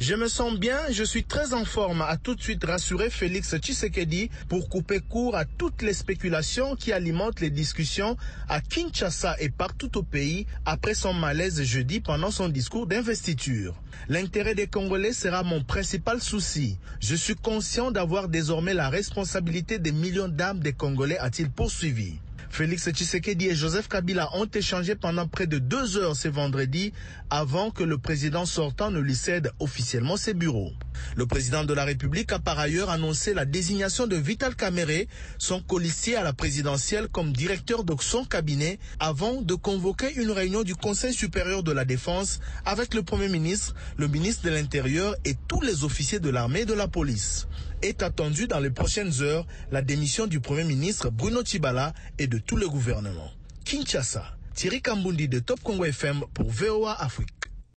Je me sens bien, je suis très en forme, a tout de suite rassuré Félix Tshisekedi pour couper court à toutes les spéculations qui alimentent les discussions à Kinshasa et partout au pays après son malaise jeudi pendant son discours d'investiture. L'intérêt des Congolais sera mon principal souci. Je suis conscient d'avoir désormais la responsabilité des millions d'âmes des Congolais, a-t-il poursuivi. Félix Tshisekedi et Joseph Kabila ont échangé pendant près de deux heures ce vendredi avant que le président sortant ne lui cède officiellement ses bureaux. Le président de la République a par ailleurs annoncé la désignation de Vital Kamere, son colissier à la présidentielle, comme directeur de son cabinet avant de convoquer une réunion du Conseil supérieur de la défense avec le Premier ministre, le ministre de l'Intérieur et tous les officiers de l'armée et de la police. Est attendue dans les prochaines heures la démission du Premier ministre Bruno Tibala et de tout le gouvernement. Kinshasa, Thierry Kambundi de Top Congo FM pour VOA Afrique.